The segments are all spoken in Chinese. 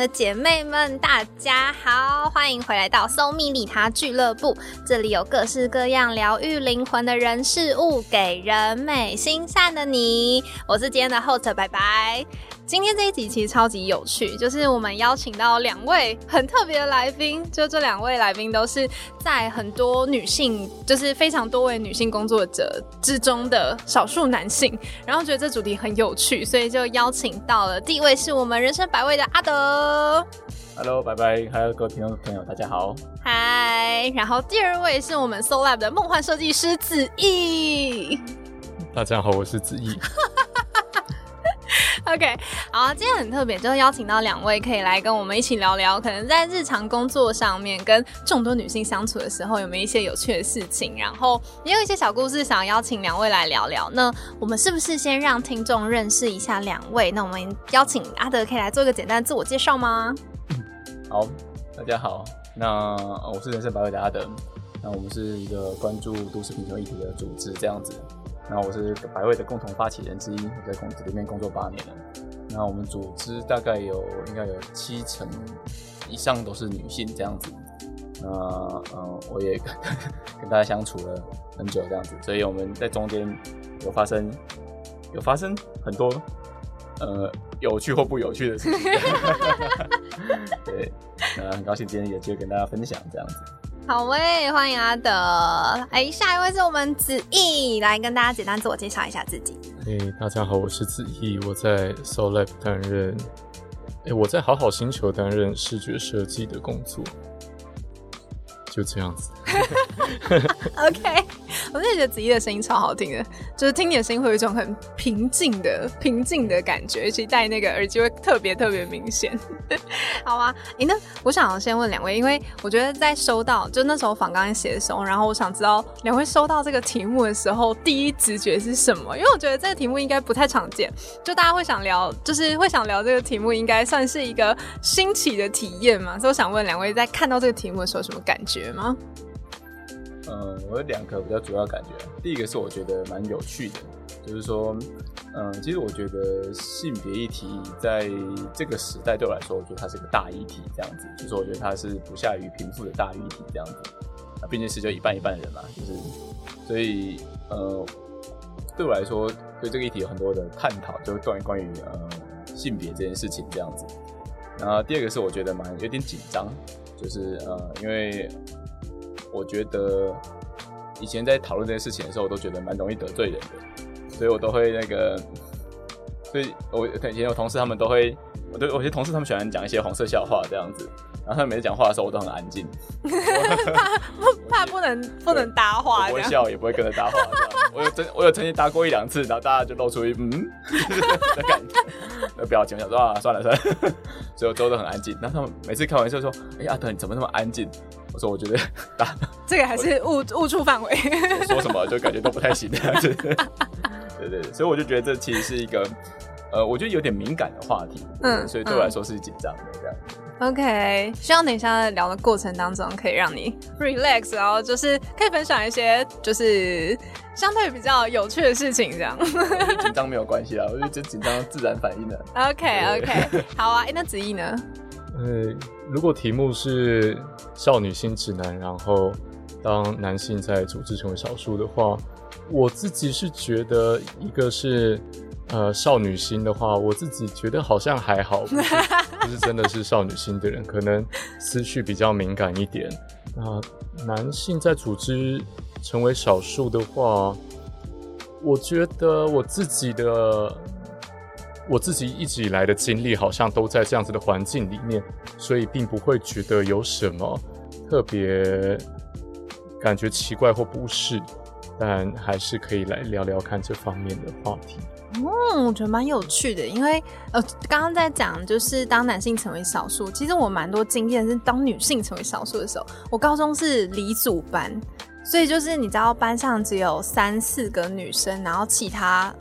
的姐妹们，大家好，欢迎回来到搜蜜利他俱乐部。这里有各式各样疗愈灵魂的人事物，给人美心善的你。我是今天的 host，拜拜。今天这一集其实超级有趣，就是我们邀请到两位很特别的来宾，就这两位来宾都是在很多女性，就是非常多位女性工作者之中的少数男性，然后觉得这主题很有趣，所以就邀请到了第一位是我们人生百味的阿德，Hello，拜拜，还有各位听众朋友，大家好，嗨，然后第二位是我们 Soul Lab 的梦幻设计师子毅，大家好，我是子毅。OK，好，今天很特别，就邀请到两位可以来跟我们一起聊聊，可能在日常工作上面跟众多女性相处的时候，有没有一些有趣的事情，然后也有一些小故事，想邀请两位来聊聊。那我们是不是先让听众认识一下两位？那我们邀请阿德可以来做一个简单的自我介绍吗？好，大家好，那我是人生百味的阿德，那我们是一个关注都市贫穷议题的组织，这样子。那我是百位的共同发起人之一，我在公司里面工作八年了。那我们组织大概有应该有七成以上都是女性这样子。那嗯，我也 跟跟大家相处了很久这样子，所以我们在中间有发生有发生很多呃有趣或不有趣的事情。对，那很高兴今天有机会跟大家分享这样子。好喂，欢迎阿德。哎，下一位是我们子毅，来跟大家简单自我介绍一下自己。哎，大家好，我是子毅，我在 Soul Lab 担任，哎，我在好好星球担任视觉设计的工作。就这样子。OK，我真的觉得子怡的声音超好听的，就是听你的声音会有一种很平静的、平静的感觉，尤其戴那个耳机会特别特别明显。好啊，哎，那我想先问两位，因为我觉得在收到就那时候访刚写的时候，然后我想知道两位收到这个题目的时候，第一直觉是什么？因为我觉得这个题目应该不太常见，就大家会想聊，就是会想聊这个题目，应该算是一个新奇的体验嘛。所以我想问两位，在看到这个题目的时候，什么感觉？吗？嗯，我有两个比较主要感觉。第一个是我觉得蛮有趣的，就是说，嗯，其实我觉得性别议题在这个时代对我来说，我觉得它是个大议题，这样子。就是我觉得它是不下于贫富的大议题，这样子。啊，毕竟是就一半一半的人嘛，就是，所以，呃，对我来说，对这个议题有很多的探讨，就是关于关于呃性别这件事情这样子。然后第二个是我觉得蛮有点紧张。就是呃，因为我觉得以前在讨论这些事情的时候，我都觉得蛮容易得罪人的，所以我都会那个，所以我以前有同事他们都会，我对有些同事他们喜欢讲一些黄色笑话这样子，然后他们每次讲话的时候，我都很安静，怕怕不能不能搭话，不会笑也不会跟着搭话。我有曾我有曾经搭过一两次，然后大家就露出一嗯的感觉，表情，我想说啊，算了算了，所以我都都很安静。然后他们每次开玩笑说：“哎呀，阿德你怎么那么安静？”我说：“我觉得 打这个还是误误触范围，说什么就感觉都不太行这样子。”对对对，所以我就觉得这其实是一个呃，我觉得有点敏感的话题，嗯，所以对我来说是紧张的这样。OK，希望等一下在聊的过程当中可以让你 relax，然后就是可以分享一些就是相对比较有趣的事情，这样。紧张没有关系啦，我觉得紧张自然反应的。OK OK，好啊，那子毅呢？呃，如果题目是少女心指南，然后当男性在组织成为少数的话，我自己是觉得一个是。呃，少女心的话，我自己觉得好像还好，不是 真的是少女心的人，可能思绪比较敏感一点。那男性在组织成为少数的话，我觉得我自己的我自己一直以来的经历，好像都在这样子的环境里面，所以并不会觉得有什么特别感觉奇怪或不适，但还是可以来聊聊看这方面的话题。嗯，我觉得蛮有趣的，因为呃，刚刚在讲就是当男性成为少数，其实我蛮多经验是当女性成为少数的时候，我高中是理组班，所以就是你知道班上只有三四个女生，然后其他。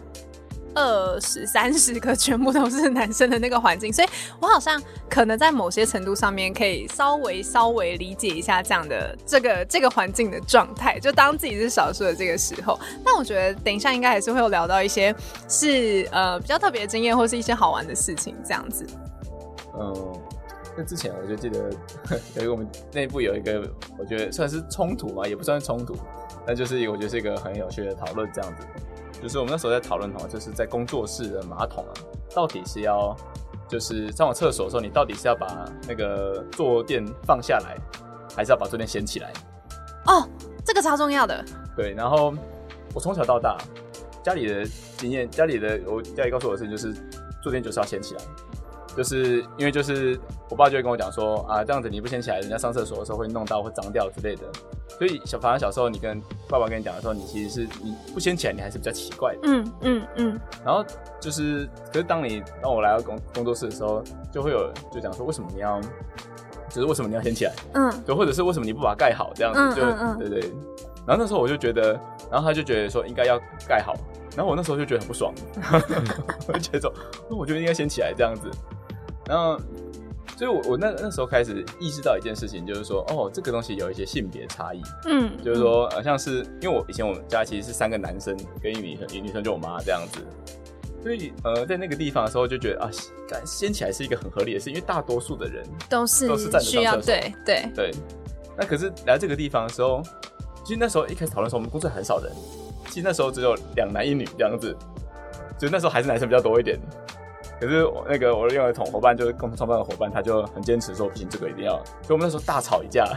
二十三十个全部都是男生的那个环境，所以我好像可能在某些程度上面可以稍微稍微理解一下这样的这个这个环境的状态，就当自己是少数的这个时候。但我觉得等一下应该还是会有聊到一些是呃比较特别的经验，或是一些好玩的事情这样子。嗯，那之前我就记得 有一个我们内部有一个，我觉得算是冲突嘛，也不算冲突，但就是我觉得是一个很有趣的讨论，这样子。就是我们那时候在讨论哈，就是在工作室的马桶啊，到底是要就是上完厕所的时候，你到底是要把那个坐垫放下来，还是要把坐垫掀起来？哦，这个超重要的。对，然后我从小到大家里的经验，家里的我家里告诉我的事情就是坐垫就是要掀起来，就是因为就是我爸就会跟我讲说啊，这样子你不掀起来，人家上厕所的时候会弄到会脏掉之类的。所以小反正小时候你跟爸爸跟你讲的时候，你其实是你不掀起来，你还是比较奇怪的。嗯嗯嗯。然后就是，可是当你当我来到工工作室的时候，就会有就讲说，为什么你要，就是为什么你要掀起来？嗯就或者是为什么你不把它盖好这样子？就嗯嗯嗯对对。然后那时候我就觉得，然后他就觉得说应该要盖好，然后我那时候就觉得很不爽，我就觉得说，那我觉得应该掀起来这样子。然后，所以我我那那时候开始意识到一件事情，就是说，哦，这个东西有一些性别差异，嗯，就是说，呃，像是因为我以前我们家其实是三个男生跟一女生，一女生就我妈这样子，所以呃，在那个地方的时候就觉得啊，干掀起来是一个很合理的事，因为大多数的人都是都是站着需要对对。对，那可是来这个地方的时候，其实那时候一开始讨论的时候，我们公司很少人，其实那时候只有两男一女这样子，就那时候还是男生比较多一点。可是我那个我的另外一同伙伴，就是共同创办的伙伴，他就很坚持说不行，这个一定要。所以我们那时候大吵一架，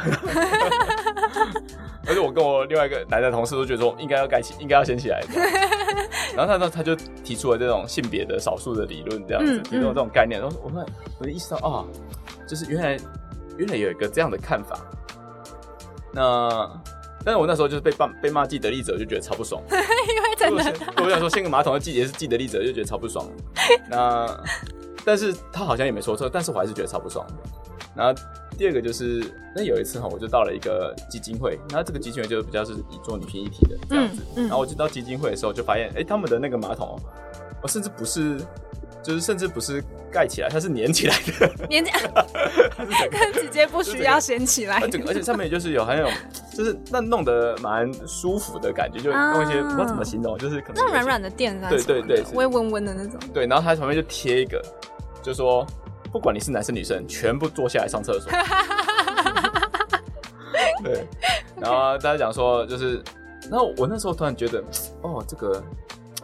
而且我跟我另外一个男的同事都觉得说应该要盖起，应该要先起来。然后他他他就提出了这种性别的少数的理论，这样子嗯提出了这种概念。然后我们我就意识到啊，就是原来原来有一个这样的看法。那但是我那时候就是被骂被骂既得利者，就觉得超不爽。我想说，掀个马桶的季节是既得利者，就觉得超不爽。那但是他好像也没说错，但是我还是觉得超不爽。然后第二个就是，那有一次哈，我就到了一个基金会，那这个基金会就比较是以做女性议题的这样子。嗯嗯然后我就到基金会的时候，就发现，哎、他们的那个马桶哦，我甚至不是，就是甚至不是盖起来，它是粘起来的，粘起来 它直接不需要掀起来而。且而且上面就是有还有，就是那弄得蛮舒服的感觉，就用一些、啊不知道怎么形容，就是可能那种软软的垫啊，对对对是微温温的那种。对，然后它旁边就贴一个，就说不管你是男生女生，全部坐下来上厕所。对，然后大家讲说就是，然后我那时候突然觉得，哦，这个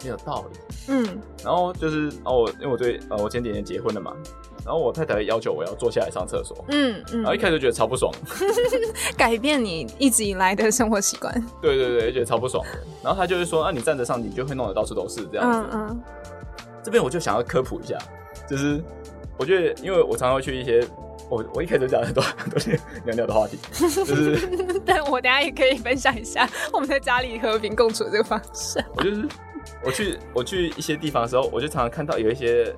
很有道理。嗯，然后就是，哦，我因为我对呃，我前几年结婚了嘛，然后我太太要求我要坐下来上厕所，嗯嗯然后一开始就觉得超不爽，改变你一直以来的生活习惯。对对对，就觉得超不爽。然后他就是说，啊，你站着上，你就会弄得到处都是这样子。嗯嗯这边我就想要科普一下，就是我觉得，因为我常常会去一些，我我一开始就讲很多很多尿尿的话题，就是嗯，但我等下也可以分享一下我们在家里和平共处的这个方式。我就是我去我去一些地方的时候，我就常常看到有一些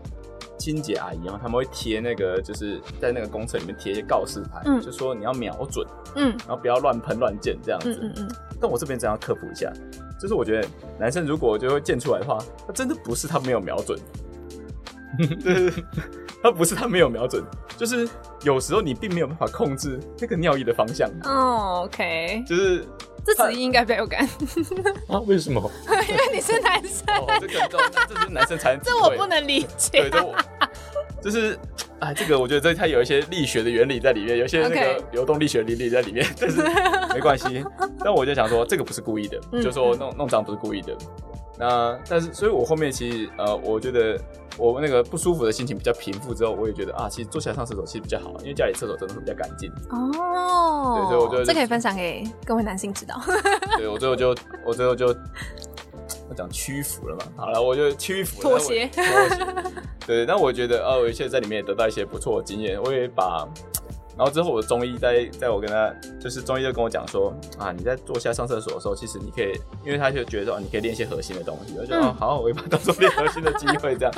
清洁阿姨啊，他们会贴那个就是在那个公厕里面贴一些告示牌，嗯。就说你要瞄准，嗯。然后不要乱喷乱溅这样子。嗯嗯嗯，但我这边真要科普一下，就是我觉得男生如果就会溅出来的话，他真的不是他没有瞄准，就 是 他不是他没有瞄准，就是有时候你并没有办法控制那个尿液的方向，哦，OK，就是这词应该比较有感，啊？为什么？因为你是男生，哦，这个这这是男生才能这我不能理解对，。这我就是哎，这个我觉得这它有一些力学的原理在里面，有一些那个流动力学原理在里面，但是没关系。但我就想说，这个不是故意的，嗯就说弄弄脏不是故意的。那但是，所以我后面其实呃，我觉得我那个不舒服的心情比较平复之后，我也觉得啊，其实坐起来上厕所其实比较好，因为家里厕所真的会比较干净。哦，对所以我觉得这可以分享给各位男性知道。对我最后就我最后就我讲屈服了嘛，好了，我就屈服了妥协妥协。对，那我觉得呃，我现在在里面也得到一些不错的经验，我也把。然后之后我的中医在在我跟他就是中医就跟我讲说啊，你在坐下上厕所的时候，其实你可以，因为他就觉得说、啊你可以练一些核心的东西，我就、嗯。哦好，我会把它当做练核心的机会这样，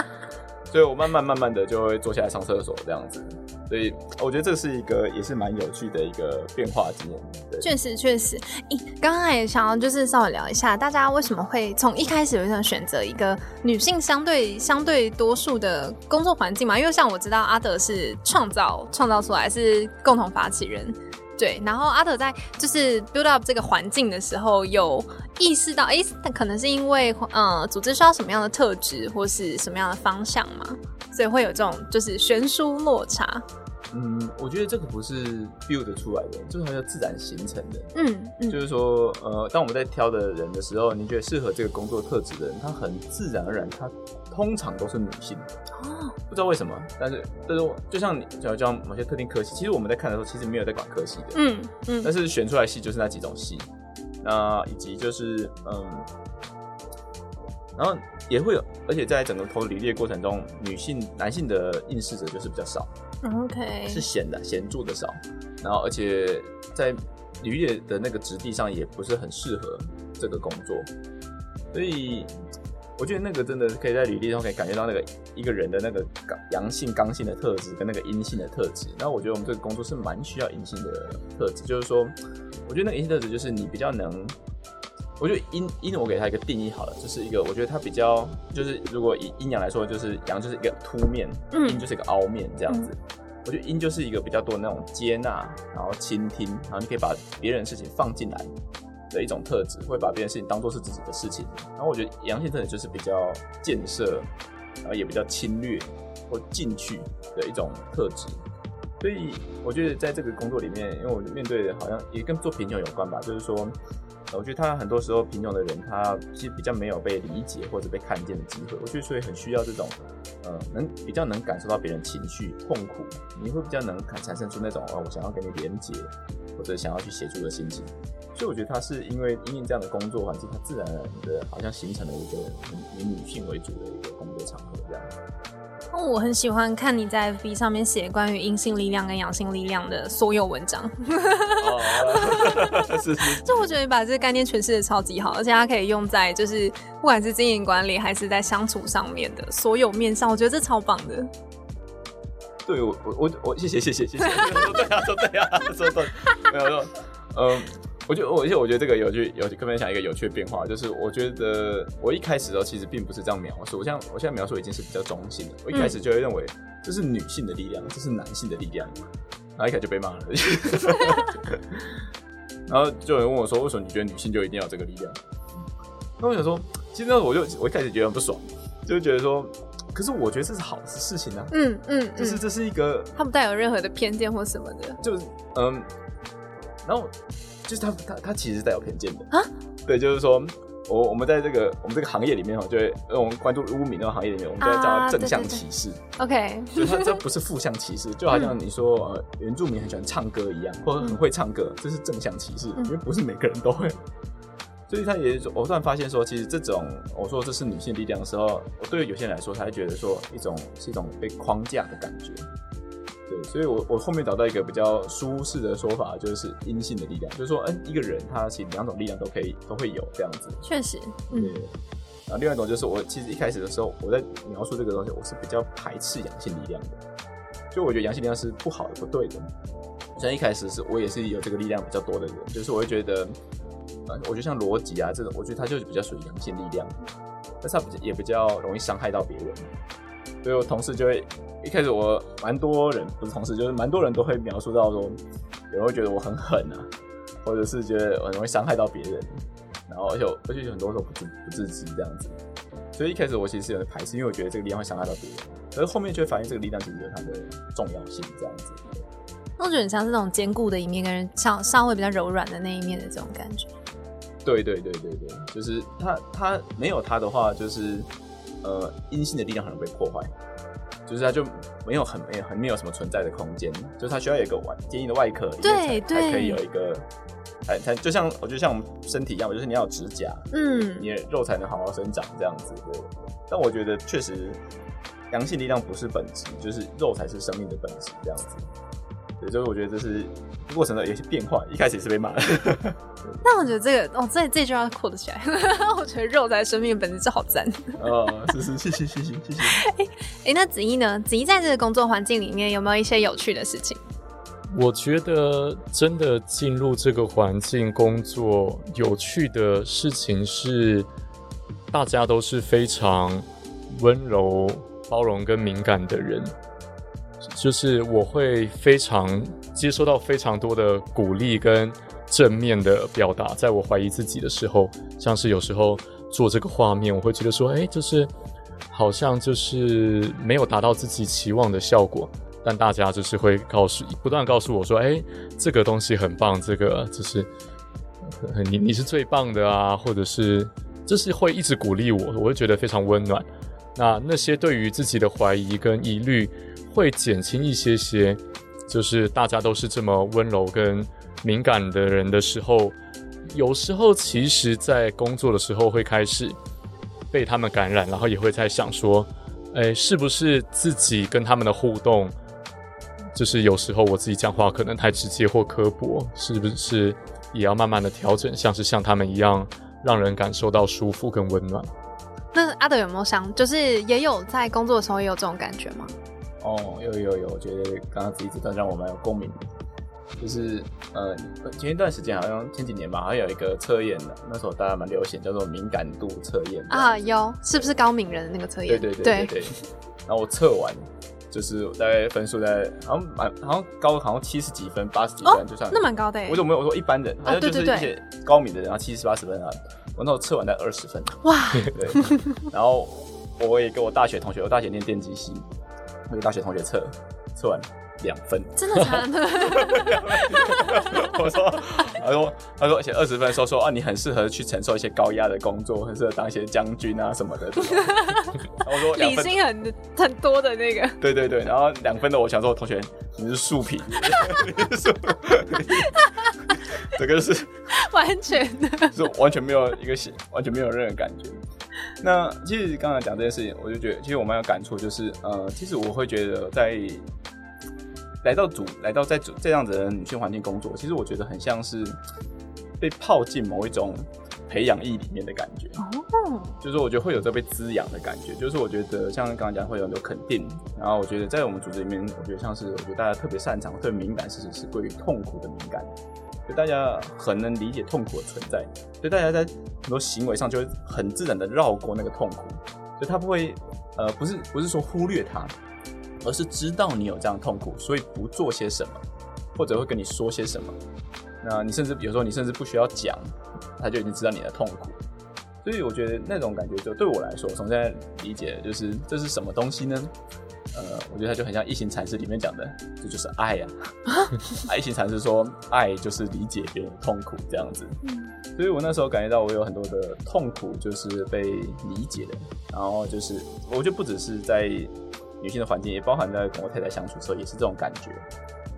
所以我慢慢慢慢的就会坐下来上厕所这样子，所以我觉得这是一个也是蛮有趣的一个变化经验，确实，确实，咦，刚刚也想要就是稍微聊一下，大家为什么会从一开始就想选择一个女性相对相对多数的工作环境嘛？因为像我知道阿德是创造创造出来，是共同发起人，对，然后阿德在就是 build up 这个环境的时候，有意识到，哎，可能是因为呃，组织需要什么样的特质，或是什么样的方向嘛，所以会有这种就是悬殊落差。嗯，我觉得这个不是 build 出来的，这个叫自然形成的。嗯嗯，就是说，呃，当我们在挑的人的时候，你觉得适合这个工作特质的人，他很自然而然，他通常都是女性。哦，不知道为什么，但是，但是，就像你，就像某些特定科系，其实我们在看的时候，其实没有在管科系的。嗯嗯，但是选出来系就是那几种系，那以及就是，嗯。然后也会有，而且在整个投履历过程中，女性、男性的应试者就是比较少。OK，是显的显著的少。然后而且在履历的那个质地上也不是很适合这个工作，所以我觉得那个真的可以在履历中可以感觉到那个一个人的那个刚阳性刚性的特质跟那个阴性的特质。那我觉得我们这个工作是蛮需要阴性的特质，就是说，我觉得那个阴性特质就是你比较能。我觉得阴阴，我给他一个定义好了，就是一个我觉得他比较，就是如果以阴阳来说，就是阳就是一个凸面，阴就是一个凹面这样子。我觉得阴就是一个比较多那种接纳，然后倾听，然后你可以把别人的事情放进来的一种特质，会把别人事情当做是自己的事情。然后我觉得阳性特质就是比较建设，然后也比较侵略或进去的一种特质。所以我觉得在这个工作里面，因为我面对的好像也跟做贫穷有关吧，就是说。我觉得他很多时候贫穷的人，他其实比较没有被理解或者被看见的机会。我觉得所以很需要这种，呃，能比较能感受到别人情绪痛苦，你会比较能产产生出那种哦，我想要跟你连接或者想要去协助的心情。所以我觉得他是因为因为这样的工作环境，他自然而然的好像形成了一个以女性为主的一个工作场合这样。哦，我很喜欢看你在 FB 上面写关于阴性力量跟阳性力量的所有文章。是是，就我觉得你把这个概念诠释的超级好，而且它可以用在就是不管是经营管理还是在相处上面的所有面上，我觉得这超棒的。对我我我我谢谢谢谢谢谢，说对啊说对啊说对，没有说嗯。我觉得，而且我觉得这个有趣，有跟分享一个有趣的变化，就是我觉得我一开始的时候其实并不是这样描述，我像我现在描述已经是比较中性的。我一开始就会认为这是女性的力量，这是男性的力量，然后一开始就被骂了。然后就有人问我说：“为什么你觉得女性就一定要这个力量？”那我想说，其实我就我一开始觉得很不爽，就是觉得说，可是我觉得这是好的事情啊。嗯嗯，就是这是一个，他不带有任何的偏见或什么的，就是嗯，然后。就是他他他其实是带有偏见的啊，对，就是说我我们在这个我们这个行业里面哦，就会我们关注污名那个行业里面，我们就会叫它正向歧视。OK，就它这不是负向歧视，就好像你说呃原住民很喜欢唱歌一样，或者很会唱歌，这是正向歧视，因为不是每个人都会。所以他也我突然发现说，其实这种我说这是女性力量的时候，我对于有些人来说，他会觉得说一种是一种被框架的感觉。对，所以我我后面找到一个比较舒适的说法，就是阴性的力量，就是说，嗯，一个人他其实两种力量都可以都会有这样子。确实，对。然后另外一种就是我其实一开始的时候我在描述这个东西，我是比较排斥阳性力量的，就我觉得阳性力量是不好的、不对的。像一开始是我也是有这个力量比较多的人，就是我会觉得，我觉得像逻辑啊这种，我觉得它就是比较属于阳性力量，但是它比也比较容易伤害到别人。所以我同事就会一开始我蛮多人不是同事，就是蛮多人都会描述到说，有人会觉得我很狠啊，或者是觉得很容易伤害到别人，然后而且而且很多时候不自不自知这样子。所以一开始我其实有点排斥，因为我觉得这个力量会伤害到别人。可是后面就会发现这个力量其实有它的重要性这样子。那我觉得很像是那种坚固的一面，跟人稍稍微比较柔软的那一面的这种感觉。对对对对对，就是他他没有他的话，就是。呃，阴性的力量很容易被破坏，就是它就没有很没有很没有什么存在的空间，就是它需要有一个外坚硬的外壳，对对，才可以有一个，才才就像我觉得像我们身体一样，就是你要有指甲，嗯，你的肉才能好好生长这样子。对，但我觉得确实，阳性力量不是本质，就是肉才是生命的本质这样子。对，就是我觉得这是过程的有些变化，一开始也是被骂。那我觉得这个哦，这这句话扣得起来。我觉得肉才生命本质是好赞。哦，是是，谢谢谢谢谢谢。哎哎，那子怡呢？子怡在这个工作环境里面有没有一些有趣的事情？我觉得真的进入这个环境工作，有趣的事情是，大家都是非常温柔、包容跟敏感的人。就是我会非常接收到非常多的鼓励跟正面的表达，在我怀疑自己的时候，像是有时候做这个画面，我会觉得说，哎，就是好像就是没有达到自己期望的效果，但大家就是会告诉，不断告诉我说，哎，这个东西很棒，这个就是你你是最棒的啊，或者是就是会一直鼓励我，我会觉得非常温暖。那那些对于自己的怀疑跟疑虑会减轻一些些，就是大家都是这么温柔跟敏感的人的时候，有时候其实在工作的时候会开始被他们感染，然后也会在想说，哎，是不是自己跟他们的互动，就是有时候我自己讲话可能太直接或刻薄，是不是也要慢慢的调整，像是像他们一样，让人感受到舒服跟温暖。那阿德有没有想，就是也有在工作的时候也有这种感觉吗？哦，有有有，我觉得刚刚自己这段让我蛮有共鸣。就是呃，前一段时间好像前几年吧，好像有一个测验的，那时候大家蛮流行，叫做敏感度测验啊，有是不是高敏人的那个测验？对对对对对。然后我测完，就是大概分数在好像蛮好像高，好像七十几分、八十几分，就算那蛮高的。我怎么没有说一般人？好像就是一些高敏的人，然后七十八十分啊。我那时候测完在二十分，哇！对，然后我也跟我大学同学，我大学念电机系，那个大学同学测测完两分，真的假的？我说，他说，他说，而且二十分的时候说啊，你很适合去承受一些高压的工作，很适合当一些将军啊什么的。我说，理性很很多的那个。对对对，然后两分的，我想说，同学你是树皮。这个是完全的，是完全没有一个完全没有任何感觉。那其实刚才讲这件事情，我就觉得其实我蛮有感触，就是呃，其实我会觉得在来到组来到在组这样子的女性环境工作，其实我觉得很像是被泡进某一种培养液里面的感觉。哦，就是我觉得会有这被滋养的感觉。就是我觉得像刚刚讲会有很多肯定，然后我觉得在我们组织里面，我觉得像是我觉得大家特别擅长、特别敏感，事情是关于痛苦的敏感。就大家很能理解痛苦的存在，所以大家在很多行为上就会很自然的绕过那个痛苦，所以他不会，呃，不是不是说忽略它，而是知道你有这样痛苦，所以不做些什么，或者会跟你说些什么。那你甚至有时候你甚至不需要讲，他就已经知道你的痛苦。所以我觉得那种感觉，就对我来说，从现在理解就是这是什么东西呢？呃，我觉得它就很像《异形禅师》里面讲的，这就是爱呀。异形禅师说，爱就是理解别人的痛苦这样子。所以我那时候感觉到，我有很多的痛苦就是被理解的。然后就是，我觉得不只是在女性的环境，也包含在跟我太太相处的时候，也是这种感觉。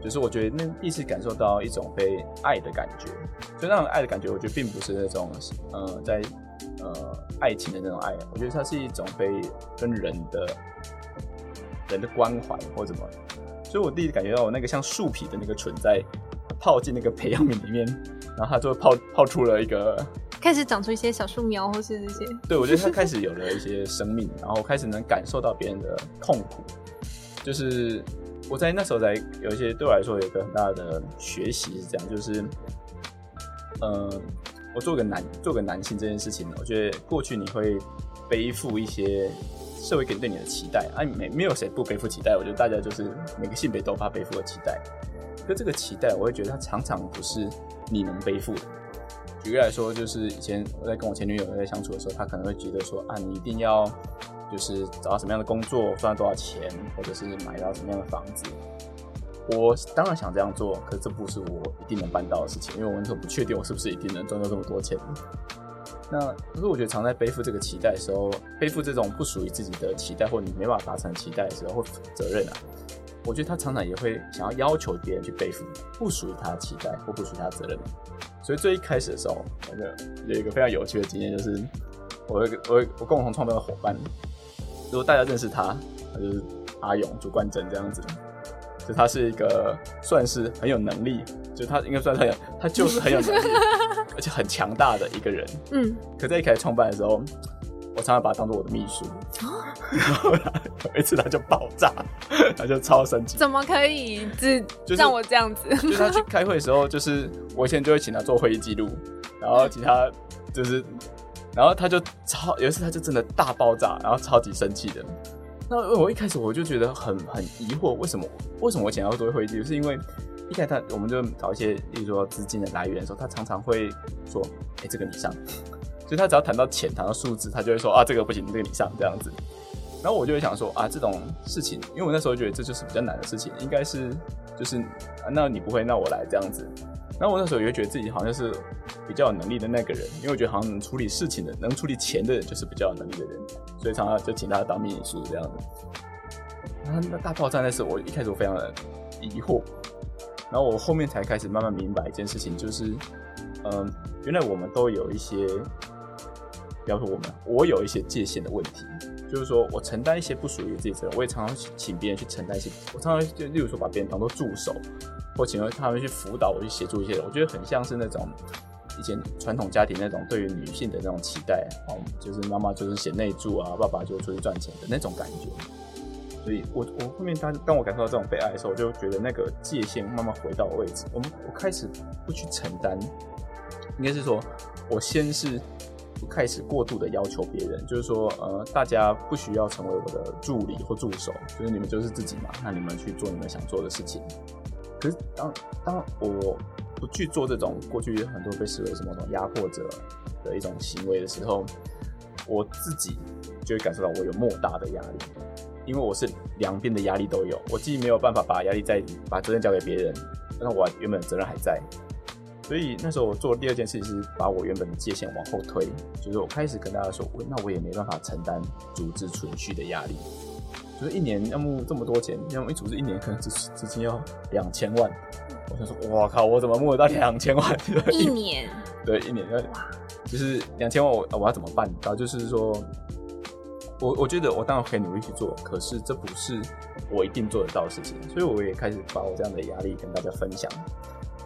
就是我觉得那第一次感受到一种被爱的感觉。所以那种爱的感觉，我觉得并不是那种呃，在呃爱情的那种爱，我觉得它是一种被跟人的。人的关怀或怎么，所以我第一次感觉到我那个像树皮的那个存在，泡进那个培养皿里面，然后它就泡泡出了一个，开始长出一些小树苗或是这些。对，我觉得它开始有了一些生命，然后开始能感受到别人的痛苦。就是我在那时候在有一些对我来说有一个很大的学习是这样，就是，嗯，我做个男做个男性这件事情，我觉得过去你会背负一些。社会给对你的期待啊，没没有谁不背负期待。我觉得大家就是每个性别都怕背负的期待。可这个期待，我会觉得它常常不是你能背负的。举例来说，就是以前我在跟我前女友在相处的时候，她可能会觉得说啊，你一定要就是找到什么样的工作，赚多少钱，或者是买到什么样的房子。我当然想这样做，可这不是我一定能办到的事情，因为我那时候不确定我是不是一定能赚到这么多钱。那可是我觉得常在背负这个期待的时候，背负这种不属于自己的期待，或你没办法达成期待的时候，或责任啊，我觉得他常常也会想要要求别人去背负不属于他的期待或不属于他的责任。所以最一开始的时候，我的有一个非常有趣的经验，就是我我我共同创办的伙伴，如果大家认识他，他就是阿勇、朱冠珍这样子，就他是一个算是很有能力，就他应该算很有，他就是很有能力。而且很强大的一个人，嗯，可在一开始创办的时候，我常常把他当做我的秘书，然后 有一次他就爆炸，他就超生气，怎么可以只让我这样子？就是他去开会的时候，就是我以前就会请他做会议记录，然后其他就是，然后他就超有一次他就真的大爆炸，然后超级生气的，那我一开始我就觉得很很疑惑，为什么为什么我想要做会议记录？是因为一开始他我们就找一些，例如说资金的来源的时候，他常常会说，哎、这个你上，所以他只要谈到钱，谈到数字，他就会说啊，这个不行，这个你上这样子。然后我就会想说啊，这种事情，因为我那时候觉得这就是比较难的事情，应该是就是啊，那你不会，那我来这样子。然后我那时候也觉得自己好像是比较有能力的那个人，因为我觉得好像能处理事情的、能处理钱的人就是比较有能力的人，所以常常就请他当秘书这样子。然后那大爆炸那时候，我一开始我非常的疑惑，然后我后面才开始慢慢明白一件事情，就是嗯，原来我们都有一些，不要说我们，我有一些界限的问题。就是说我承担一些不属于自己的责任，我也常常请别人去承担一些，我常常就例如说把别人当做助手，或请他们去辅导我，去协助一些人，我觉得很像是那种以前传统家庭那种对于女性的那种期待哦，就是妈妈就是贤内助啊，爸爸就出去赚钱的那种感觉。所以我我后面当当我感受到这种被爱的时候，我就觉得那个界限慢慢回到位置，我们我开始不去承担，应该是说我先是。开始过度的要求别人，就是说，呃，大家不需要成为我的助理或助手，就是你们就是自己嘛，那你们去做你们想做的事情。可是当当我不去做这种过去很多被视为什么种压迫者的一种行为的时候，我自己就会感受到我有莫大的压力，因为我是两边的压力都有，我既没有办法把压力再把责任交给别人，但是我原本的责任还在。所以那时候我做的第二件事情是把我原本的界限往后推，就是我开始跟大家说，那我也没办法承担组织存续的压力，就是一年要募这么多钱，要么一组织一年可能资资金要两千万，我想说，我靠，我怎么募得到两千万？一年？对，一年要就是两千万我，我我要怎么办？然后就是说，我我觉得我当然可以努力去做，可是这不是我一定做得到的事情，所以我也开始把我这样的压力跟大家分享。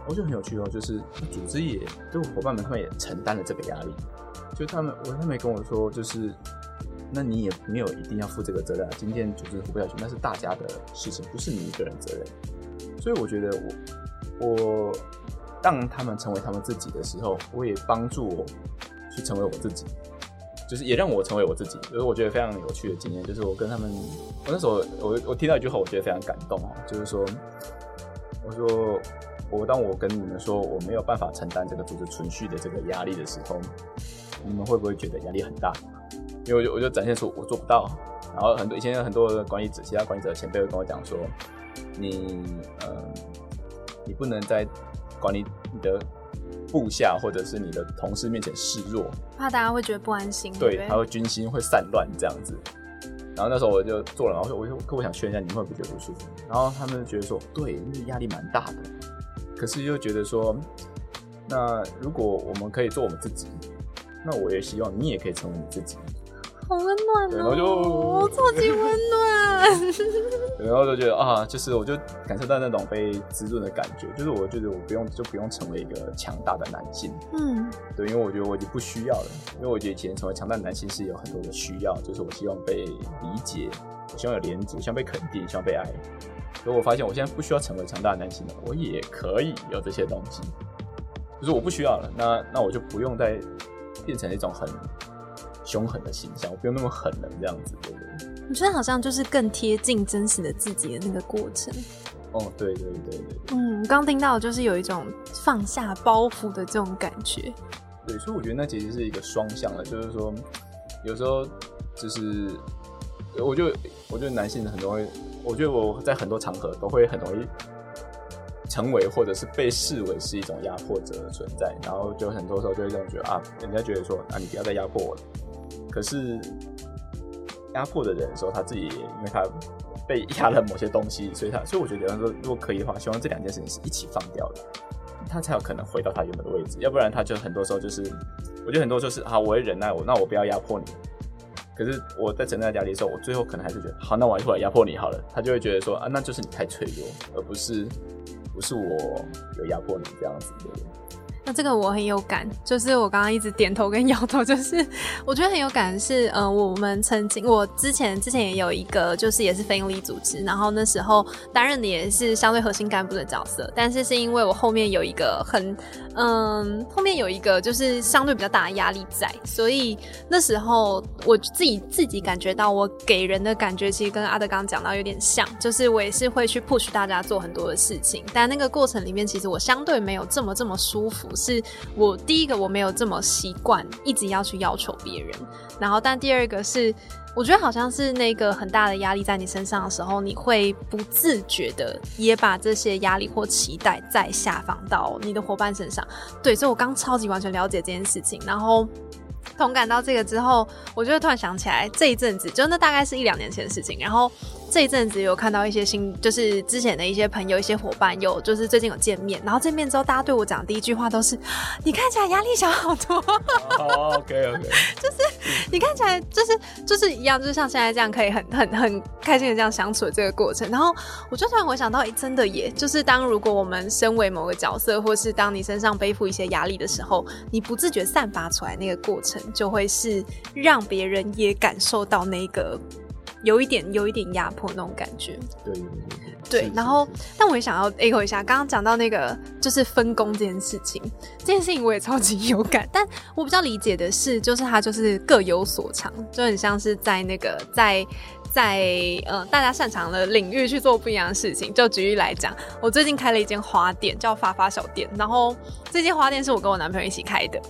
我觉得很有趣哦，就是组织也，就伙伴们他们也承担了这个压力，就他们，我他们也跟我说，就是，那你也没有一定要负这个责任。今天组织活不下去，那是大家的事情，不是你一个人责任。所以我觉得我，我让他们成为他们自己的时候，我也帮助我去成为我自己，就是也让我成为我自己。就是我觉得非常有趣的经验，就是我跟他们，我那时候我我听到一句话，我觉得非常感动哦，就是说，我说。我当我跟你们说我没有办法承担这个组织存续的这个压力的时候，你们会不会觉得压力很大？因为我就我就展现出我做不到，然后很多以前有很多管理者，其他管理者前辈会跟我讲说，你呃，你不能在管理你的部下或者是你的同事面前示弱，怕大家会觉得不安心，对，还会军心会散乱这样子。然后那时候我就做了，然后我就可我想劝一下，你们会不会觉得不舒服？然后他们觉得说，对，那压力蛮大的。可是又觉得说，那如果我们可以做我们自己，那我也希望你也可以成为你自己。好温暖然后就哦，超级温暖。然后就觉得啊，就是我就感受到那种被滋润的感觉，就是我觉得我不用就不用成为一个强大的男性，嗯，对，因为我觉得我已经不需要了，因为我觉得以前成为强大的男性是有很多的需要，就是我希望被理解，我希望有连接，希望被肯定，希望被爱。所以我发现我现在不需要成为强大的男性了，我也可以有这些东西，就是我不需要了，那那我就不用再变成一种很凶狠的形象，我不用那么狠了，这样子，对不对？我觉得好像就是更贴近真实的自己的那个过程。哦，对对对对对，嗯，刚听到就是有一种放下包袱的这种感觉。对，所以我觉得那其实是一个双向的，就是说，有时候就是，我就我觉得男性很容易，我觉得我在很多场合都会很容易成为或者是被视为是一种压迫者的存在，然后就很多时候就会这样觉得啊，人家觉得说啊，你不要再压迫我了。可是压迫的人说他自己因为他被压了某些东西，所以他所以我觉得说，如果可以的话，希望这两件事情是一起放掉的。他才有可能回到他原本的位置，要不然他就很多时候就是，我觉得很多就是啊，我会忍耐我，那我不要压迫你。可是我在承担压力的时候，我最后可能还是觉得好，那我还是来压迫你好了。他就会觉得说啊，那就是你太脆弱，而不是不是我有压迫你这样子的。那这个我很有感，就是我刚刚一直点头跟 摇头，就是我觉得很有感是，呃，我们曾经我之前之前也有一个，就是也是非营利组织，然后那时候担任的也是相对核心干部的角色，但是是因为我后面有一个很，嗯，后面有一个就是相对比较大的压力在，所以那时候我自己自己感觉到，我给人的感觉其实跟阿德刚讲到有点像，就是我也是会去 push 大家做很多的事情，但那个过程里面其实我相对没有这么这么舒服。是我第一个，我没有这么习惯一直要去要求别人。然后，但第二个是，我觉得好像是那个很大的压力在你身上的时候，你会不自觉的也把这些压力或期待再下放到你的伙伴身上。对，所以我刚超级完全了解这件事情，然后。同感到这个之后，我就突然想起来，这一阵子就那大概是一两年前的事情。然后这一阵子有看到一些新，就是之前的一些朋友、一些伙伴，有就是最近有见面。然后见面之后，大家对我讲的第一句话都是：“你看起来压力小好多。” OK OK，就是你看起来就是就是一样，就是像现在这样可以很很很开心的这样相处的这个过程。然后我就突然回想到，哎，真的耶！就是当如果我们身为某个角色，或是当你身上背负一些压力的时候，你不自觉散发出来那个过程。就会是让别人也感受到那个有一点有一点压迫那种感觉。对对。然后，但我也想要 echo 一下，刚刚讲到那个就是分工这件事情，这件事情我也超级有感。但我比较理解的是，就是他就是各有所长，就很像是在那个在在呃大家擅长的领域去做不一样的事情。就举例来讲，我最近开了一间花店，叫发发小店，然后这间花店是我跟我男朋友一起开的。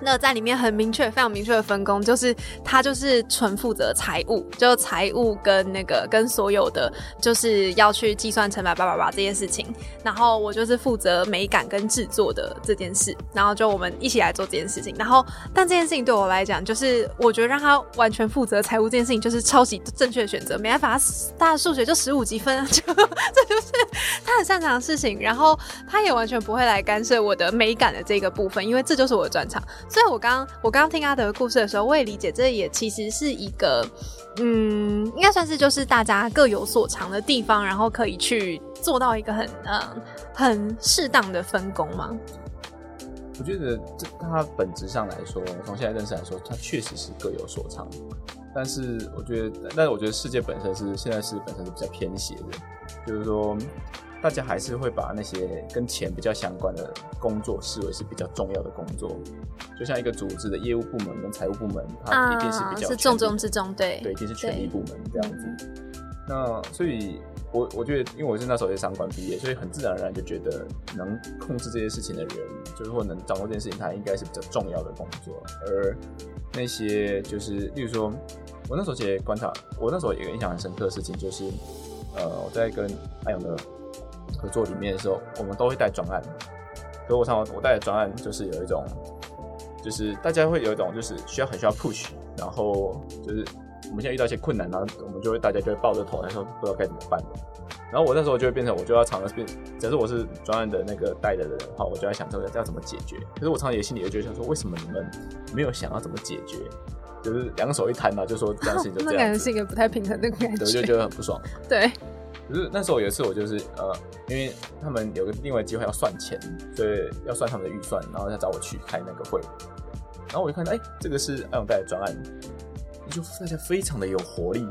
那在里面很明确、非常明确的分工，就是他就是纯负责财务，就财务跟那个跟所有的就是要去计算成本、叭叭叭这件事情。然后我就是负责美感跟制作的这件事。然后就我们一起来做这件事情。然后但这件事情对我来讲，就是我觉得让他完全负责财务这件事情，就是超级正确的选择。没办法，他的数学就十五积分，就这就是他很擅长的事情。然后他也完全不会来干涉我的美感的这个部分，因为这就是我的专长。所以，我刚刚我刚刚听阿德的故事的时候，我也理解，这也其实是一个，嗯，应该算是就是大家各有所长的地方，然后可以去做到一个很嗯很适当的分工嘛。我觉得这它本质上来说，从现在认识来说，它确实是各有所长。但是我觉得，但是我觉得世界本身是现在是本身是比较偏斜的，就是说。大家还是会把那些跟钱比较相关的工作视为是比较重要的工作，就像一个组织的业务部门跟财务部门，它一定是比较是重中之重，对对，一定是权力部门这样子。那所以，我我觉得，因为我是那时候也商管毕业，所以很自然而然就觉得，能控制这些事情的人，就是或能掌握这件事情，他应该是比较重要的工作。而那些就是，例如说，我那时候其实观察，我那时候有个印象很深刻的事情，就是呃，我在跟安永的。合作里面的时候，我们都会带专案。所以我常我带的专案就是有一种，就是大家会有一种就是需要很需要 push，然后就是我们现在遇到一些困难，然后我们就会大家就会抱着头来说不知道该怎么办。然后我那时候就会变成我就要尝试变，假设我是专案的那个带的人的话，我就在想这个要怎么解决。可是我常常也心里也就想说，为什么你们没有想要怎么解决？就是两手一摊嘛，就说这样事情就这样。那感觉是一个不太平衡的感觉，就觉得很不爽。对。可是那时候有一次，我就是呃，因为他们有个另外机会要算钱，所以要算他们的预算，然后要找我去开那个会。然后我就看到，哎，这个是爱永带的专案，就大家非常的有活力，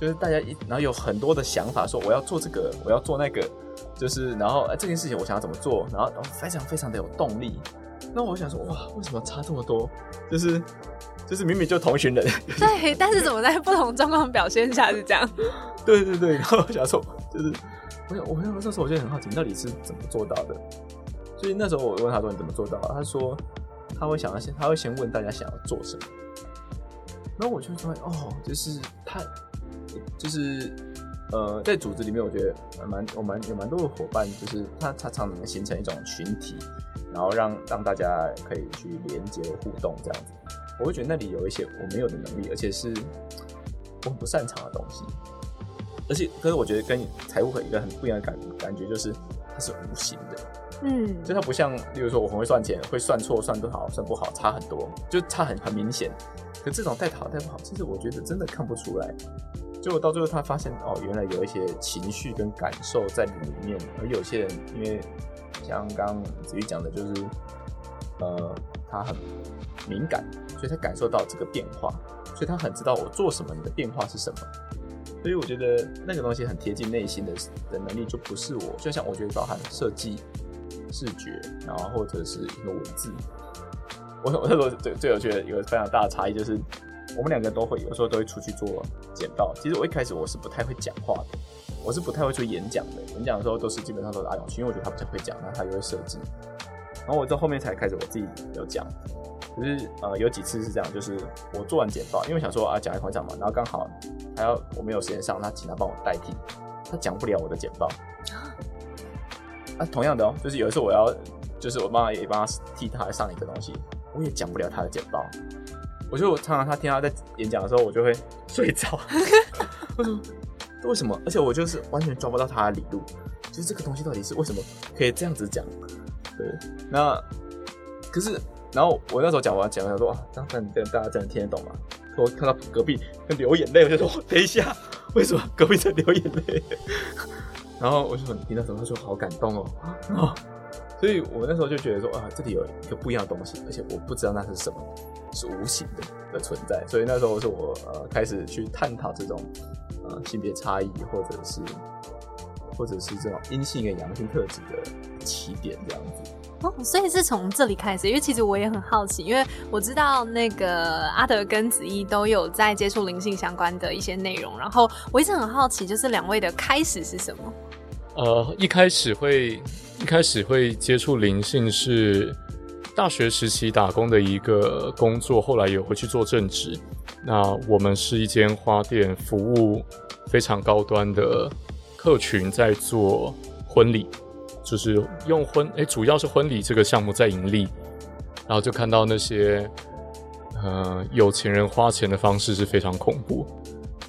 就是大家一然后有很多的想法，说我要做这个，我要做那个，就是然后哎这件事情我想要怎么做，然后然后非常非常的有动力。那我想说，哇，为什么差这么多？就是就是明明就同群人，对，但是怎么在不同状况表现下是这样？对对对，然后想说，就是我想，我想那时候我就很好奇，到底是怎么做到的？所以那时候我问他说你怎么做到？他说他会想要先，他会先问大家想要做什么。然后我就说哦，就是他就是呃，在组织里面，我觉得蛮我蛮有蛮多的伙伴，就是他他常常形成一种群体。然后让让大家可以去连接互动这样子，我会觉得那里有一些我没有的能力，而且是我很不擅长的东西。而且，可是我觉得跟财务很一个很不一样的感感觉，就是它是无形的，嗯，就它不像，例如说我很会算钱，会算错、算不好、算不好，差很多，就差很很明显。可这种带好带不好，其实我觉得真的看不出来。结果到最后，他发现哦，原来有一些情绪跟感受在里面，而有些人因为。像刚刚子瑜讲的，就是呃，他很敏感，所以他感受到这个变化，所以他很知道我做什么，你的变化是什么。所以我觉得那个东西很贴近内心的的能力，就不是我，就像我觉得包含设计、视觉，然后或者是一个文字。我我那时候最最有趣的一个非常大的差异就是，我们两个都会有时候都会出去做简报。其实我一开始我是不太会讲话的，我是不太会去演讲的。演讲的时候都是基本上都是阿勇去，因为我觉得他不太会讲，然后他就会设计。然后我到后面才开始我自己有讲。可是呃，有几次是这样，就是我做完简报，因为想说啊讲一讲嘛，然后刚好还要我没有时间上，他请他帮我代替，他讲不了我的简报。啊，同样的哦，就是有一次我要，就是我帮他也帮他替他上一个东西，我也讲不了他的简报。我就常常他听他在演讲的时候，我就会睡着。为什么？为什么？而且我就是完全抓不到他的理路，就是这个东西到底是为什么可以这样子讲？对，那可是。然后我那时候讲完讲完说啊，这样等大家真的听得懂吗？我看到隔壁在流眼泪，我就说 等一下，为什么隔壁在流眼泪？然后我就说你听到什么？他说好感动哦。啊，所以我那时候就觉得说啊，这里有一个不一样的东西，而且我不知道那是什么，是无形的的存在。所以那时候是我呃开始去探讨这种呃性别差异，或者是或者是这种阴性跟阳性特质的起点这样子。所以是从这里开始，因为其实我也很好奇，因为我知道那个阿德跟子怡都有在接触灵性相关的一些内容，然后我一直很好奇，就是两位的开始是什么？呃，一开始会一开始会接触灵性是大学时期打工的一个工作，后来有回去做正职。那我们是一间花店，服务非常高端的客群，在做婚礼。就是用婚诶，主要是婚礼这个项目在盈利，然后就看到那些呃有钱人花钱的方式是非常恐怖，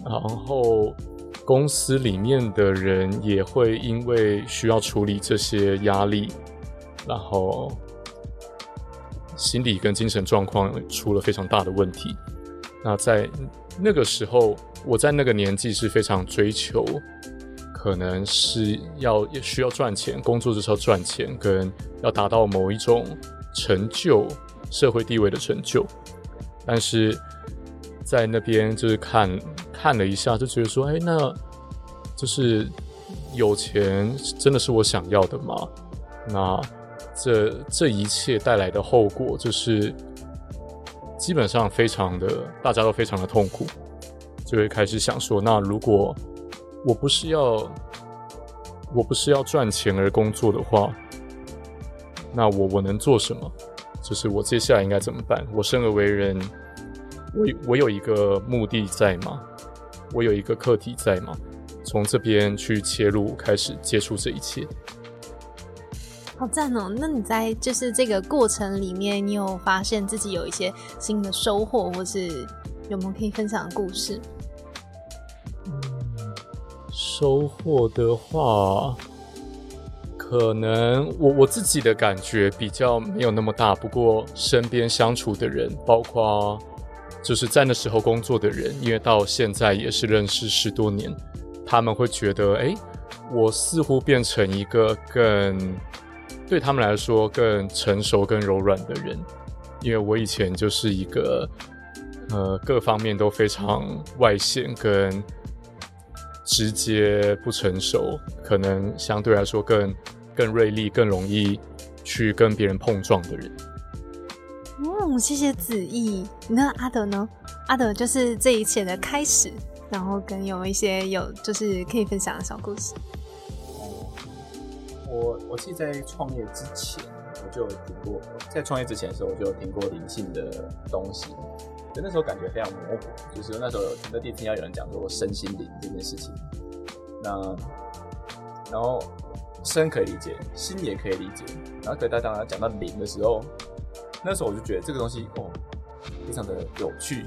然后公司里面的人也会因为需要处理这些压力，然后心理跟精神状况出了非常大的问题。那在那个时候，我在那个年纪是非常追求。可能是要需要赚钱，工作就是要赚钱，跟要达到某一种成就、社会地位的成就。但是在那边就是看看了一下，就觉得说，哎，那就是有钱真的是我想要的吗？那这这一切带来的后果，就是基本上非常的，大家都非常的痛苦，就会开始想说，那如果。我不是要，我不是要赚钱而工作的话，那我我能做什么？就是我接下来应该怎么办？我生而为人，我我有一个目的在吗？我有一个课题在吗？从这边去切入，开始接触这一切。好赞哦！那你在就是这个过程里面，你有发现自己有一些新的收获，或是有没有可以分享的故事？收获的话，可能我我自己的感觉比较没有那么大。不过身边相处的人，包括就是在那时候工作的人，因为到现在也是认识十多年，他们会觉得，哎，我似乎变成一个更对他们来说更成熟、更柔软的人。因为我以前就是一个呃各方面都非常外显跟。直接不成熟，可能相对来说更更锐利、更容易去跟别人碰撞的人。嗯，谢谢子毅。那阿德呢？阿德就是这一切的开始，然后跟有一些有就是可以分享的小故事。我我记得在创业之前，我就有听过，在创业之前的时候，我就有听过灵性的东西。那时候感觉非常模糊，就是那时候那第一次听到有人讲说身心灵这件事情，那然后身可以理解，心也可以理解，然后可大家讲到灵的时候，那时候我就觉得这个东西哦，非常的有趣，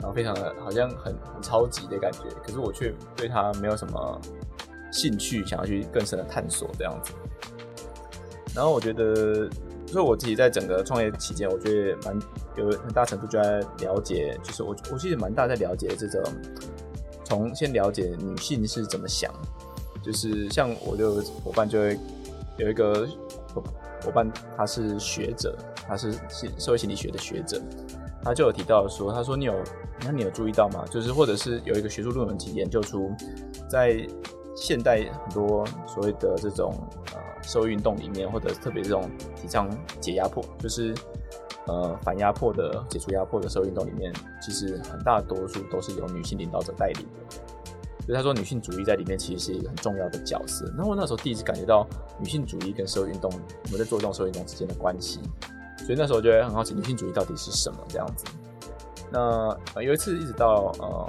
然后非常的好像很很超级的感觉，可是我却对它没有什么兴趣，想要去更深的探索这样子，然后我觉得。所以我自己在整个创业期间，我觉得蛮有很大程度就在了解，就是我我其实蛮大在了解这种，从先了解女性是怎么想，就是像我的伙伴就会有一个伙伴他是学者，他是社会心理学的学者，他就有提到说，他说你有，那你有注意到吗？就是或者是有一个学术论文去研究出，在现代很多所谓的这种社会运动里面，或者特别这种提倡解压迫，就是呃反压迫的、解除压迫的社会运动里面，其实很大多数都是由女性领导者带领的。所以他说，女性主义在里面其实是一个很重要的角色。那我那时候第一次感觉到女性主义跟社会运动，我们在做这种社会运动之间的关系。所以那时候就会很好奇，女性主义到底是什么这样子。那有一次一直到呃，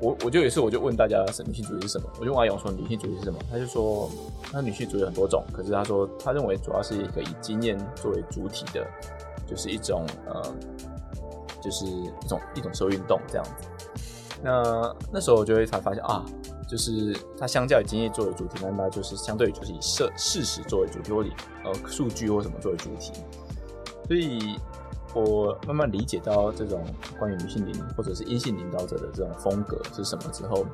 我我就有一次我就问大家是，女性主义是什么？我就问阿勇说，女性主义是什么？他就说，那女性主义很多种，可是他说他认为主要是一个以经验作为主体的，就是一种呃，就是一种一种社会运动这样子。那那时候我就会才发现啊，就是它相较于经验作为主体，那那就是相对于就是以事事实作为主体，或以呃数据或什么作为主体。所以我慢慢理解到这种关于女性领或者是阴性领导者的这种风格是什么之后，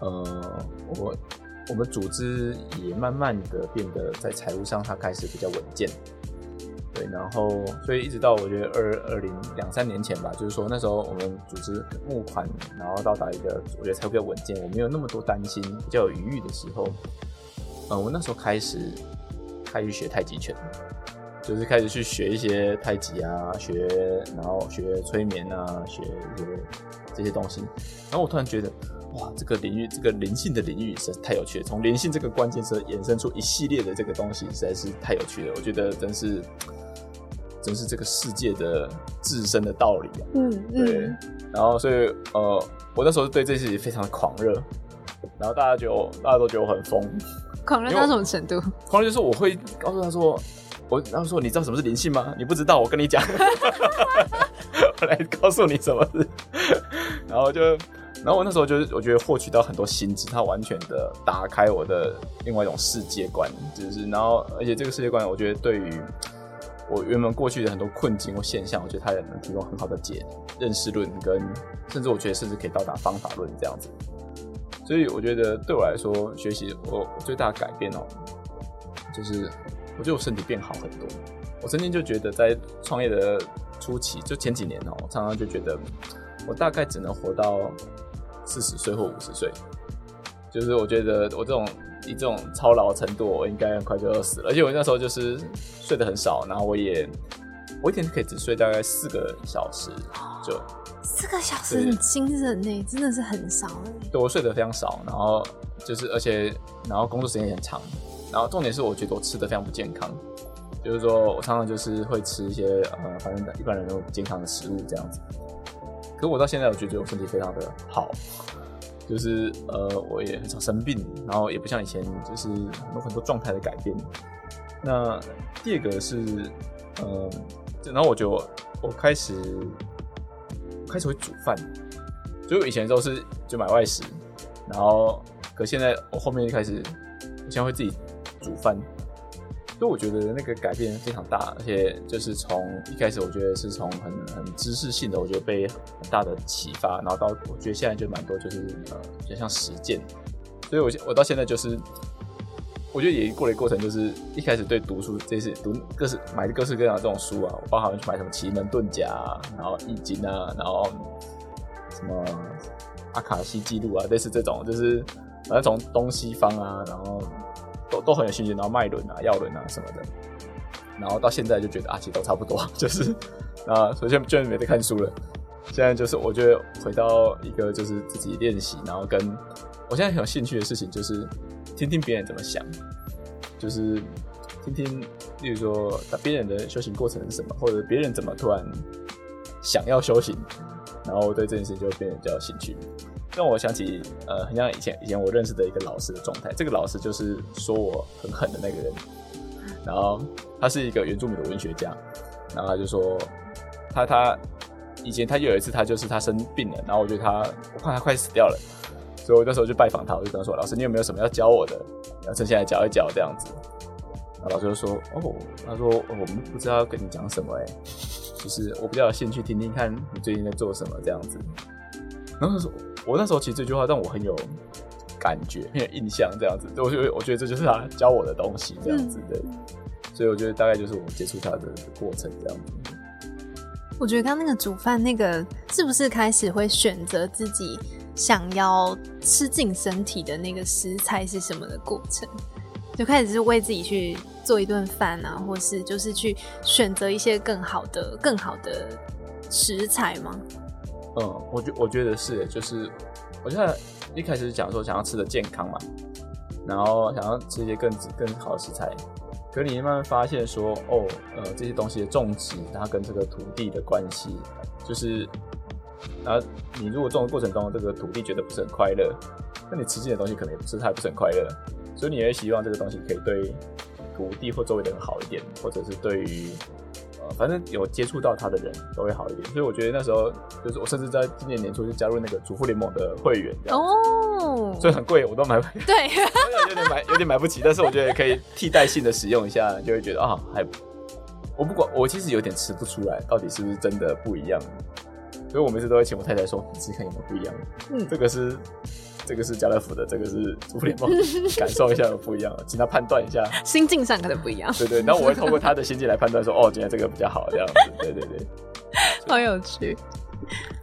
呃，我我们组织也慢慢的变得在财务上它开始比较稳健。对，然后所以一直到我觉得二二零两三年前吧，就是说那时候我们组织募款，然后到达一个我觉得才会比较稳健，我没有那么多担心，比较有余裕的时候，嗯，我那时候开始开始学太极拳，就是开始去学一些太极啊，学然后学催眠啊，学一些这些东西，然后我突然觉得，哇，这个领域这个灵性的领域实在太有趣了，从灵性这个关键词衍生出一系列的这个东西，实在是太有趣了，我觉得真是。真是这个世界的自身的道理啊！嗯嗯，对。然后，所以呃，我那时候对这些非常的狂热，然后大家就大家都觉得我很疯。狂热到什么程度？狂热就是我会告诉他说，我然后说你知道什么是灵性吗？你不知道，我跟你讲，我来告诉你什么是。然后就，然后我那时候就是我觉得获取到很多心智，它完全的打开我的另外一种世界观，就是然后而且这个世界观，我觉得对于。我原本过去的很多困境或现象，我觉得它也能提供很好的解认识论，跟甚至我觉得甚至可以到达方法论这样子。所以我觉得对我来说，学习我最大的改变哦，就是我觉得我身体变好很多。我曾经就觉得在创业的初期，就前几年哦，常常就觉得我大概只能活到四十岁或五十岁，就是我觉得我这种。以这种操劳程度，我应该很快就要死了。而且我那时候就是睡得很少，然后我也我一天可以只睡大概四个小时，就四个小时很惊人呢，真的是很少哎。对我睡得非常少，然后就是而且然后工作时间也很长，然后重点是我觉得我吃的非常不健康，就是说我常常就是会吃一些呃反正一般人都不健康的食物这样子。可我到现在我觉得我身体非常的好。就是呃，我也很少生病，然后也不像以前，就是有很多状态的改变。那第二个是，嗯，然后我就我开始开始会煮饭，就以前都是就买外食，然后可现在我后面就开始，我现在会自己煮饭。所以我觉得那个改变非常大，而且就是从一开始，我觉得是从很很知识性的，我觉得被很大的启发，然后到我觉得现在就蛮多就是呃，就像实践。所以，我我到现在就是，我觉得也过了一个过程，就是一开始对读书这些读各式买各式各样的这种书啊，我包含去买什么奇门遁甲，然后易经啊，然后什么阿卡西记录啊，类似这种，就是反正从东西方啊，然后。都都很有兴趣，然后脉轮啊、药轮啊什么的，然后到现在就觉得啊，其实都差不多，就是啊，首先就没得看书了。现在就是我觉得回到一个就是自己练习，然后跟我现在很有兴趣的事情就是听听别人怎么想，就是听听，例如说别人的修行过程是什么，或者别人怎么突然想要修行，然后对这件事情就变得比较有兴趣。让我想起，呃，很像以前以前我认识的一个老师的状态。这个老师就是说我很狠的那个人，然后他是一个原住民的文学家，然后他就说他他以前他有一次他就是他生病了，然后我觉得他我怕他快死掉了，所以我那时候就拜访他，我就跟他说：“老师，你有没有什么要教我的？要趁现在教一教这样子。”然后老师就说：“哦，他说我们不知道要跟你讲什么，哎，就是我比较有兴趣听听看你最近在做什么这样子。”然后他说。我那时候其实这句话让我很有感觉，很有印象，这样子，我觉得我觉得这就是他教我的东西，这样子的。所以我觉得大概就是我接触它的过程这样子。我觉得刚刚那个煮饭那个，是不是开始会选择自己想要吃进身体的那个食材是什么的过程？就开始是为自己去做一顿饭啊，或是就是去选择一些更好的、更好的食材吗？嗯，我觉我觉得是，就是我觉得一开始讲说想要吃的健康嘛，然后想要吃一些更更好的食材。可你慢慢发现说，哦，呃，这些东西的种植，它跟这个土地的关系，就是，然后你如果种的过程中，这个土地觉得不是很快乐，那你吃进的东西可能也不是太不是很快乐，所以你也希望这个东西可以对土地或周围的人好一点，或者是对于。反正有接触到他的人都会好一点，所以我觉得那时候就是我甚至在今年年初就加入那个主妇联盟的会员，哦，所以很贵，我都买不起，对，有点买有点买不起，但是我觉得可以替代性的使用一下，就会觉得啊，还我不管，我其实有点吃不出来到底是不是真的不一样，所以我每次都会请我太太说，你试看有没有不一样，嗯，这个是。这个是家乐福的，这个是主妇联盟，感受一下有不一样，请他判断一下心境上可能不一样。对对，然后我会透过他的心境来判断，说哦，今天这个比较好，这样子。对对对，好有趣。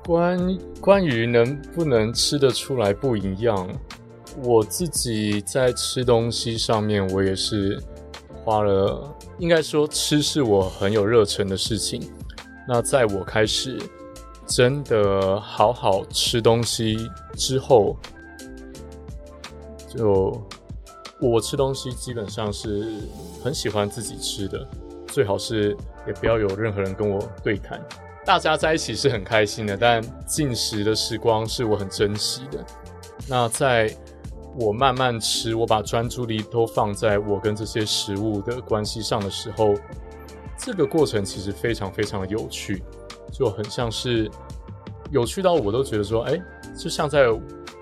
关关于能不能吃得出来不一样，我自己在吃东西上面，我也是花了，应该说吃是我很有热忱的事情。那在我开始真的好好吃东西之后。就我吃东西基本上是很喜欢自己吃的，最好是也不要有任何人跟我对谈。大家在一起是很开心的，但进食的时光是我很珍惜的。那在我慢慢吃，我把专注力都放在我跟这些食物的关系上的时候，这个过程其实非常非常的有趣，就很像是有趣到我都觉得说，哎，就像在。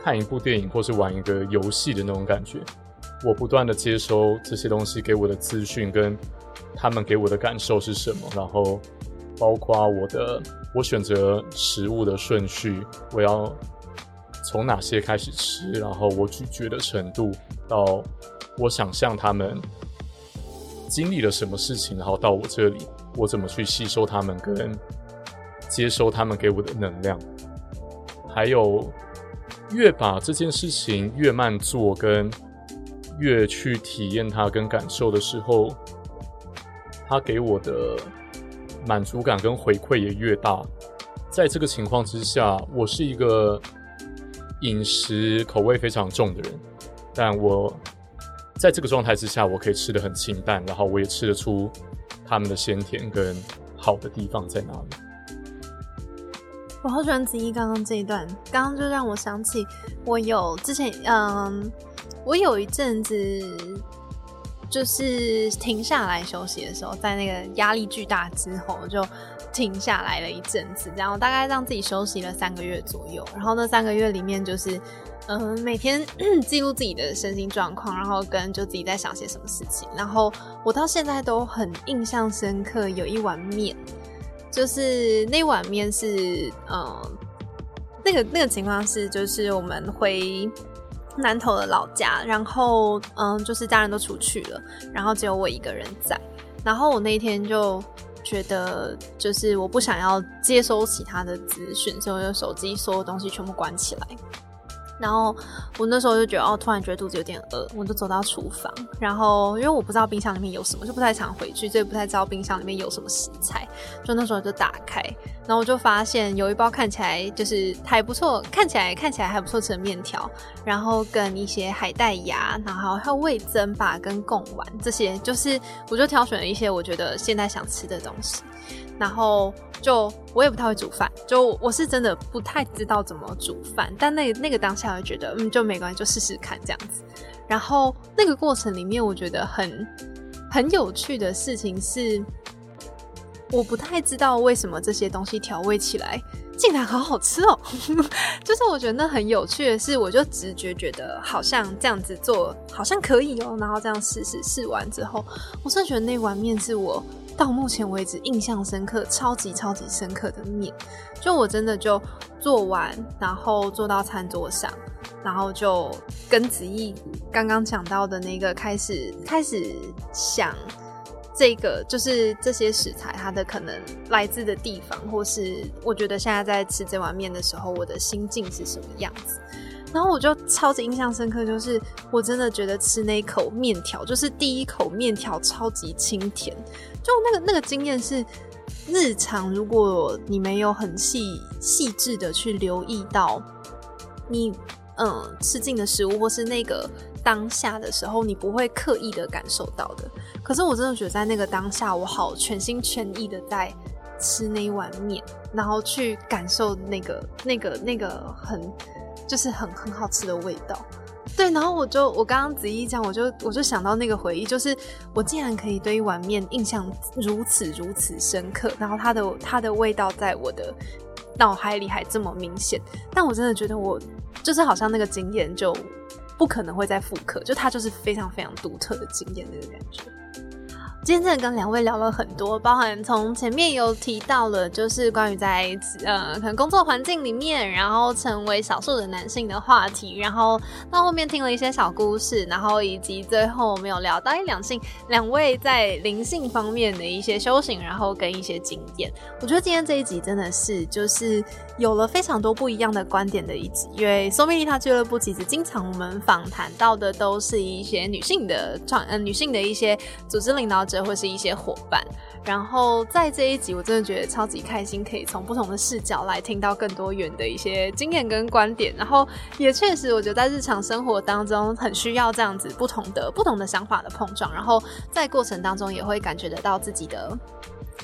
看一部电影或是玩一个游戏的那种感觉，我不断的接收这些东西给我的资讯跟他们给我的感受是什么，然后包括我的我选择食物的顺序，我要从哪些开始吃，然后我咀嚼的程度，到我想象他们经历了什么事情，然后到我这里，我怎么去吸收他们跟接收他们给我的能量，还有。越把这件事情越慢做，跟越去体验它跟感受的时候，它给我的满足感跟回馈也越大。在这个情况之下，我是一个饮食口味非常重的人，但我在这个状态之下，我可以吃的很清淡，然后我也吃得出他们的鲜甜跟好的地方在哪里。我好喜欢子怡刚刚这一段，刚刚就让我想起我有之前，嗯，我有一阵子就是停下来休息的时候，在那个压力巨大之后，就停下来了一阵子，然后大概让自己休息了三个月左右。然后那三个月里面，就是嗯，每天 记录自己的身心状况，然后跟就自己在想些什么事情。然后我到现在都很印象深刻，有一碗面。就是那碗面是，嗯，那个那个情况是，就是我们回南头的老家，然后嗯，就是家人都出去了，然后只有我一个人在，然后我那一天就觉得，就是我不想要接收其他的资讯，所以我就手机所有东西全部关起来。然后我那时候就觉得，哦，突然觉得肚子有点饿，我就走到厨房。然后因为我不知道冰箱里面有什么，就不太常回去，所以不太知道冰箱里面有什么食材。就那时候就打开，然后我就发现有一包看起来就是还不错，看起来看起来还不错吃的面条，然后跟一些海带芽，然后还有味增吧，跟贡丸这些，就是我就挑选了一些我觉得现在想吃的东西。然后就我也不太会煮饭，就我是真的不太知道怎么煮饭。但那那个当下，我觉得嗯就没关系，就试试看这样子。然后那个过程里面，我觉得很 很有趣的事情是，我不太知道为什么这些东西调味起来竟然好好吃哦。就是我觉得那很有趣的是，我就直觉觉得好像这样子做好像可以哦。然后这样试试试完之后，我真的觉得那碗面是我。到目前为止，印象深刻、超级超级深刻的面，就我真的就做完，然后坐到餐桌上，然后就跟子毅刚刚讲到的那个开始开始想这个就是这些食材，它的可能来自的地方，或是我觉得现在在吃这碗面的时候，我的心境是什么样子。然后我就超级印象深刻，就是我真的觉得吃那一口面条，就是第一口面条超级清甜，就那个那个经验是日常，如果你没有很细细致的去留意到你嗯吃进的食物，或是那个当下的时候，你不会刻意的感受到的。可是我真的觉得在那个当下，我好全心全意的在吃那一碗面，然后去感受那个那个那个很。就是很很好吃的味道，对。然后我就我刚刚子怡讲，我就我就想到那个回忆，就是我竟然可以对一碗面印象如此如此深刻，然后它的它的味道在我的脑海里还这么明显。但我真的觉得我就是好像那个经验就不可能会再复刻，就它就是非常非常独特的经验那个感觉。今天真的跟两位聊了很多，包含从前面有提到了，就是关于在呃可能工作环境里面，然后成为少数的男性的话题，然后到后面听了一些小故事，然后以及最后我们有聊到一两性两位在灵性方面的一些修行，然后跟一些经验。我觉得今天这一集真的是就是有了非常多不一样的观点的一集，因为苏米丽她俱乐部其实经常我们访谈到的都是一些女性的创呃女性的一些组织领导者。或是一些伙伴，然后在这一集，我真的觉得超级开心，可以从不同的视角来听到更多元的一些经验跟观点。然后也确实，我觉得在日常生活当中很需要这样子不同的不同的想法的碰撞，然后在过程当中也会感觉得到自己的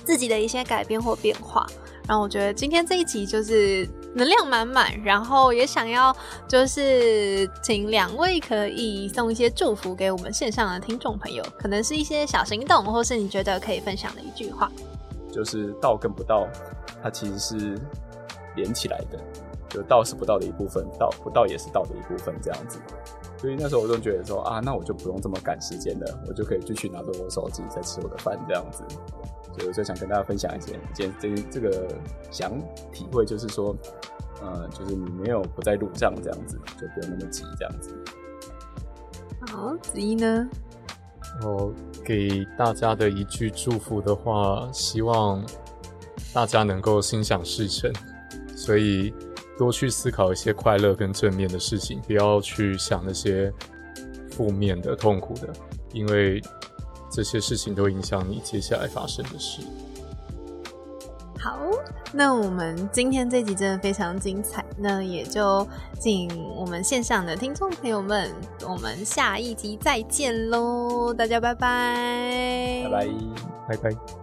自己的一些改变或变化。然后我觉得今天这一集就是能量满满，然后也想要就是请两位可以送一些祝福给我们线上的听众朋友，可能是一些小行动，或是你觉得可以分享的一句话。就是道跟不道，它其实是连起来的，就道是不道的一部分，道不道也是道的一部分，这样子。所以那时候我就觉得说啊，那我就不用这么赶时间了，我就可以继续拿着我手机在吃我的饭这样子。所以我就想跟大家分享一些，今天这这个想体会就是说，呃，就是你没有不在路上这样子，就不用那么急这样子。好，子怡呢？我给大家的一句祝福的话，希望大家能够心想事成，所以多去思考一些快乐跟正面的事情，不要去想那些负面的、痛苦的，因为。这些事情都影响你接下来发生的事。好，那我们今天这集真的非常精彩，那也就请我们线上的听众朋友们，我们下一集再见喽！大家拜拜，拜拜，拜拜。